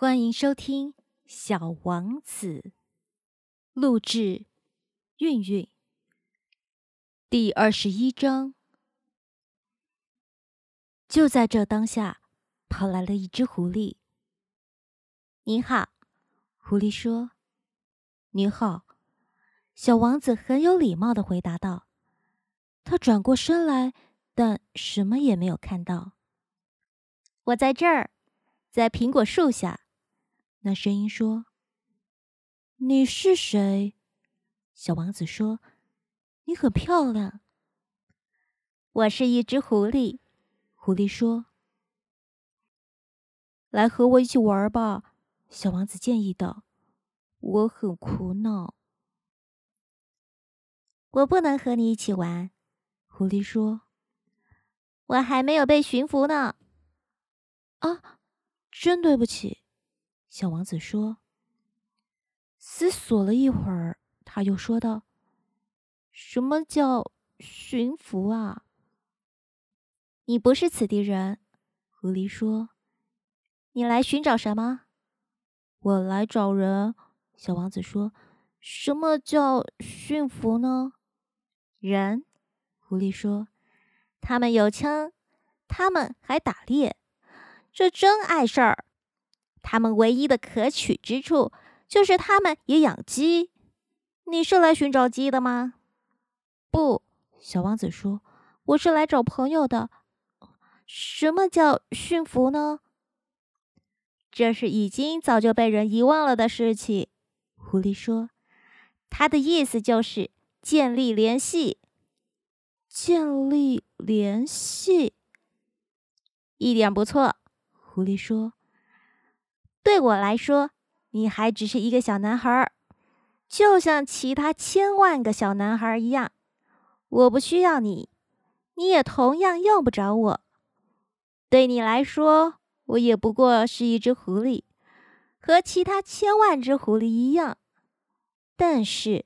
欢迎收听《小王子》，录制韵韵。第二十一章。就在这当下，跑来了一只狐狸。你好，狐狸说：“你好。”小王子很有礼貌的回答道。他转过身来，但什么也没有看到。我在这儿，在苹果树下。那声音说：“你是谁？”小王子说：“你很漂亮。”我是一只狐狸。狐狸说：“来和我一起玩吧。”小王子建议道。“我很苦恼。”我不能和你一起玩。”狐狸说，“我还没有被驯服呢。”啊，真对不起。小王子说：“思索了一会儿，他又说道：‘什么叫驯服啊？’你不是此地人。”狐狸说：“你来寻找什么？”“我来找人。”小王子说：“什么叫驯服呢？”“人。”狐狸说：“他们有枪，他们还打猎，这真碍事儿。”他们唯一的可取之处，就是他们也养鸡。你是来寻找鸡的吗？不，小王子说：“我是来找朋友的。”什么叫驯服呢？这是已经早就被人遗忘了的事情。狐狸说：“他的意思就是建立联系。”建立联系，一点不错。狐狸说。对我来说，你还只是一个小男孩儿，就像其他千万个小男孩一样。我不需要你，你也同样用不着我。对你来说，我也不过是一只狐狸，和其他千万只狐狸一样。但是，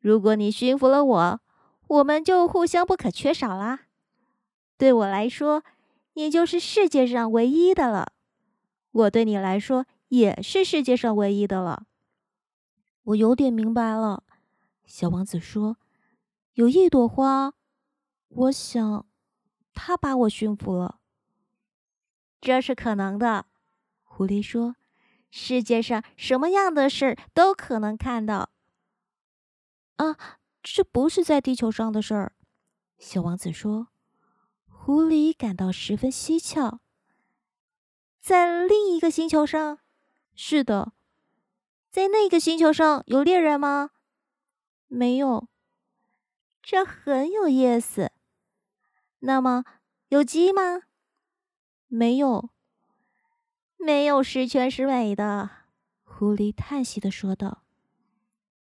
如果你驯服了我，我们就互相不可缺少啦。对我来说，你就是世界上唯一的了。我对你来说也是世界上唯一的了。我有点明白了，小王子说：“有一朵花，我想，它把我驯服了。”这是可能的，狐狸说：“世界上什么样的事都可能看到。”啊，这不是在地球上的事儿，小王子说。狐狸感到十分蹊跷。在另一个星球上，是的，在那个星球上有猎人吗？没有，这很有意思。那么有鸡吗？没有，没有十全十美的。狐狸叹息的说道。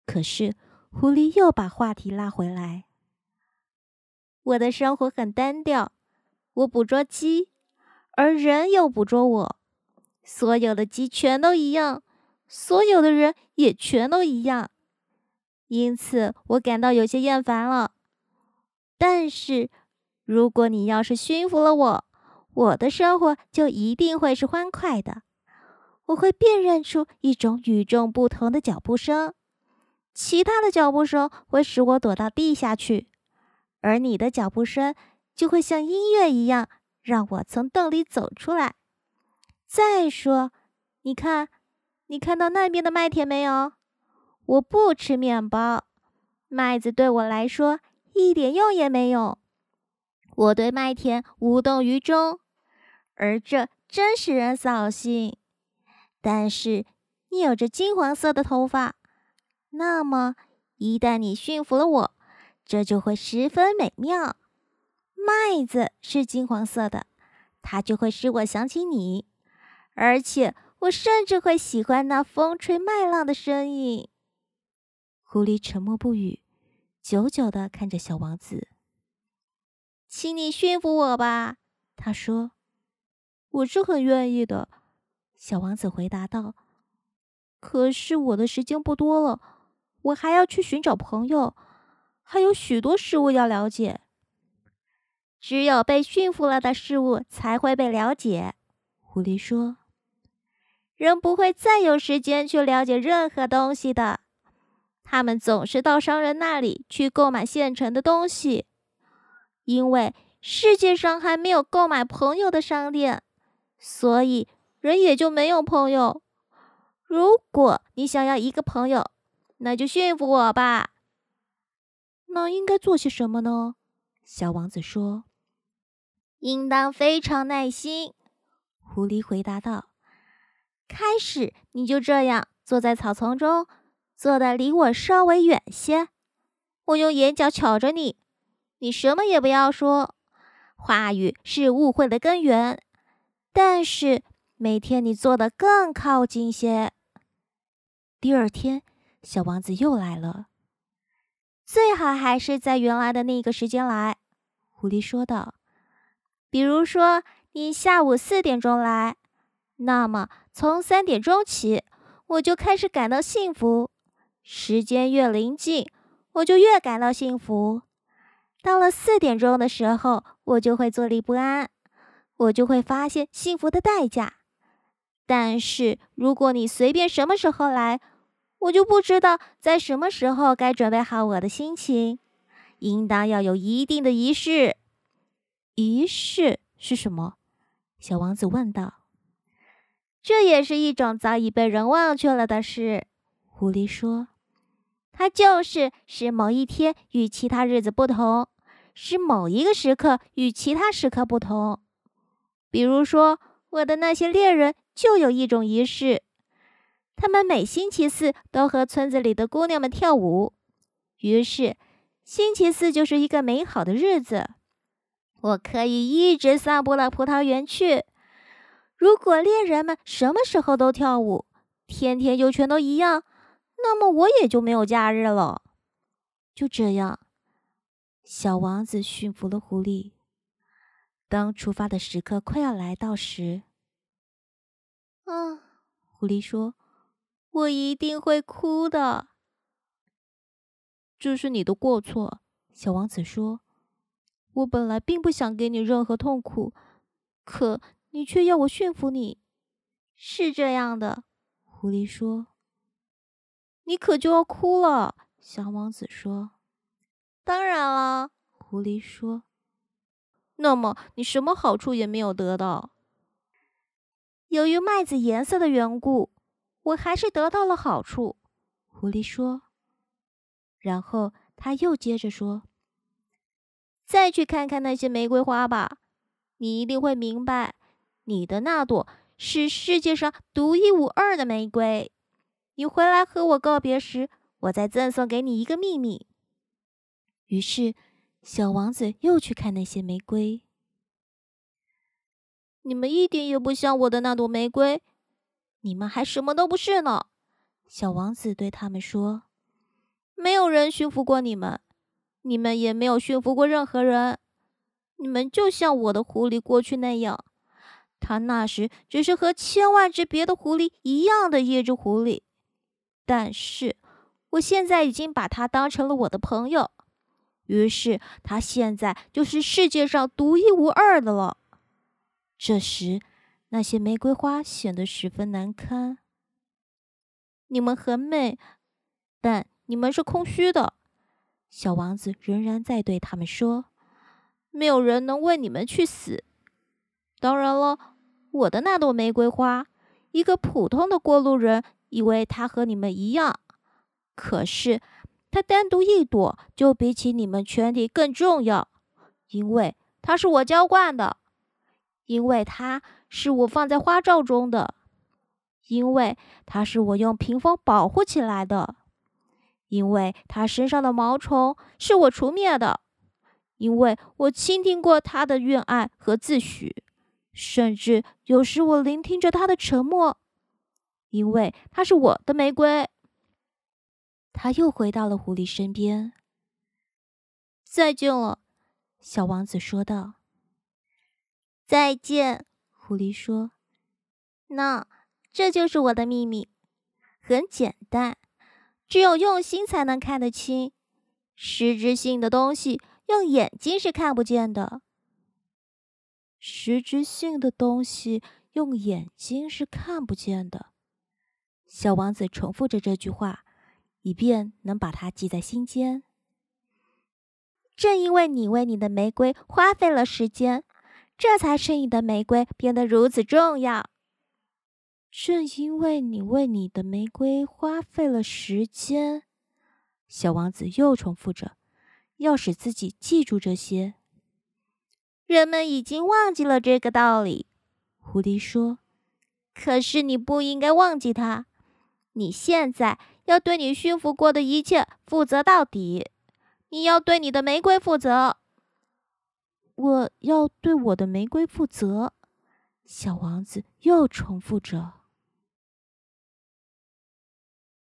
可是狐狸又把话题拉回来。我的生活很单调，我捕捉鸡。而人又捕捉我，所有的鸡全都一样，所有的人也全都一样，因此我感到有些厌烦了。但是，如果你要是驯服了我，我的生活就一定会是欢快的。我会辨认出一种与众不同的脚步声，其他的脚步声会使我躲到地下去，而你的脚步声就会像音乐一样。让我从洞里走出来。再说，你看，你看到那边的麦田没有？我不吃面包，麦子对我来说一点用也没有。我对麦田无动于衷，而这真使人扫兴。但是你有着金黄色的头发，那么一旦你驯服了我，这就会十分美妙。麦子是金黄色的，它就会使我想起你，而且我甚至会喜欢那风吹麦浪的声音。狐狸沉默不语，久久的看着小王子。请你驯服我吧，他说。我是很愿意的，小王子回答道。可是我的时间不多了，我还要去寻找朋友，还有许多事物要了解。只有被驯服了的事物才会被了解，狐狸说。人不会再有时间去了解任何东西的。他们总是到商人那里去购买现成的东西，因为世界上还没有购买朋友的商店，所以人也就没有朋友。如果你想要一个朋友，那就驯服我吧。那应该做些什么呢？小王子说：“应当非常耐心。”狐狸回答道。开始，你就这样坐在草丛中，坐的离我稍微远些。我用眼角瞧着你，你什么也不要说。话语是误会的根源。但是每天你坐的更靠近些。第二天，小王子又来了。最好还是在原来的那个时间来，狐狸说道。比如说，你下午四点钟来，那么。从三点钟起，我就开始感到幸福。时间越临近，我就越感到幸福。到了四点钟的时候，我就会坐立不安，我就会发现幸福的代价。但是如果你随便什么时候来，我就不知道在什么时候该准备好我的心情。应当要有一定的仪式。仪式是什么？小王子问道。这也是一种早已被人忘却了的事，狐狸说：“它就是使某一天与其他日子不同，使某一个时刻与其他时刻不同。比如说，我的那些猎人就有一种仪式，他们每星期四都和村子里的姑娘们跳舞。于是，星期四就是一个美好的日子，我可以一直散步到葡萄园去。”如果猎人们什么时候都跳舞，天天就全都一样，那么我也就没有假日了。就这样，小王子驯服了狐狸。当出发的时刻快要来到时，啊，狐狸说：“我一定会哭的。”这是你的过错，小王子说：“我本来并不想给你任何痛苦，可……”你却要我驯服你，是这样的，狐狸说。你可就要哭了，小王子说。当然了，狐狸说。那么你什么好处也没有得到？由于麦子颜色的缘故，我还是得到了好处，狐狸说。然后他又接着说：“再去看看那些玫瑰花吧，你一定会明白。”你的那朵是世界上独一无二的玫瑰。你回来和我告别时，我再赠送给你一个秘密。于是，小王子又去看那些玫瑰。你们一点也不像我的那朵玫瑰，你们还什么都不是呢。小王子对他们说：“没有人驯服过你们，你们也没有驯服过任何人。你们就像我的狐狸过去那样。”他那时只是和千万只别的狐狸一样的一只狐狸，但是我现在已经把它当成了我的朋友，于是它现在就是世界上独一无二的了。这时，那些玫瑰花显得十分难堪。你们很美，但你们是空虚的。小王子仍然在对他们说：“没有人能为你们去死。当然了。”我的那朵玫瑰花，一个普通的过路人以为它和你们一样，可是它单独一朵就比起你们全体更重要，因为它是我浇灌的，因为它是我放在花罩中的，因为它是我用屏风保护起来的，因为它身上的毛虫是我除灭的，因为我倾听过它的怨爱和自诩。甚至有时我聆听着他的沉默，因为他是我的玫瑰。他又回到了狐狸身边。再见了，小王子说道。再见，狐狸说。那这就是我的秘密，很简单，只有用心才能看得清。实质性的东西用眼睛是看不见的。实质性的东西用眼睛是看不见的。小王子重复着这句话，以便能把它记在心间。正因为你为你的玫瑰花费了时间，这才使你的玫瑰变得如此重要。正因为你为你的玫瑰花费了时间，小王子又重复着，要使自己记住这些。人们已经忘记了这个道理，狐狸说。可是你不应该忘记它。你现在要对你驯服过的一切负责到底。你要对你的玫瑰负责。我要对我的玫瑰负责。小王子又重复着。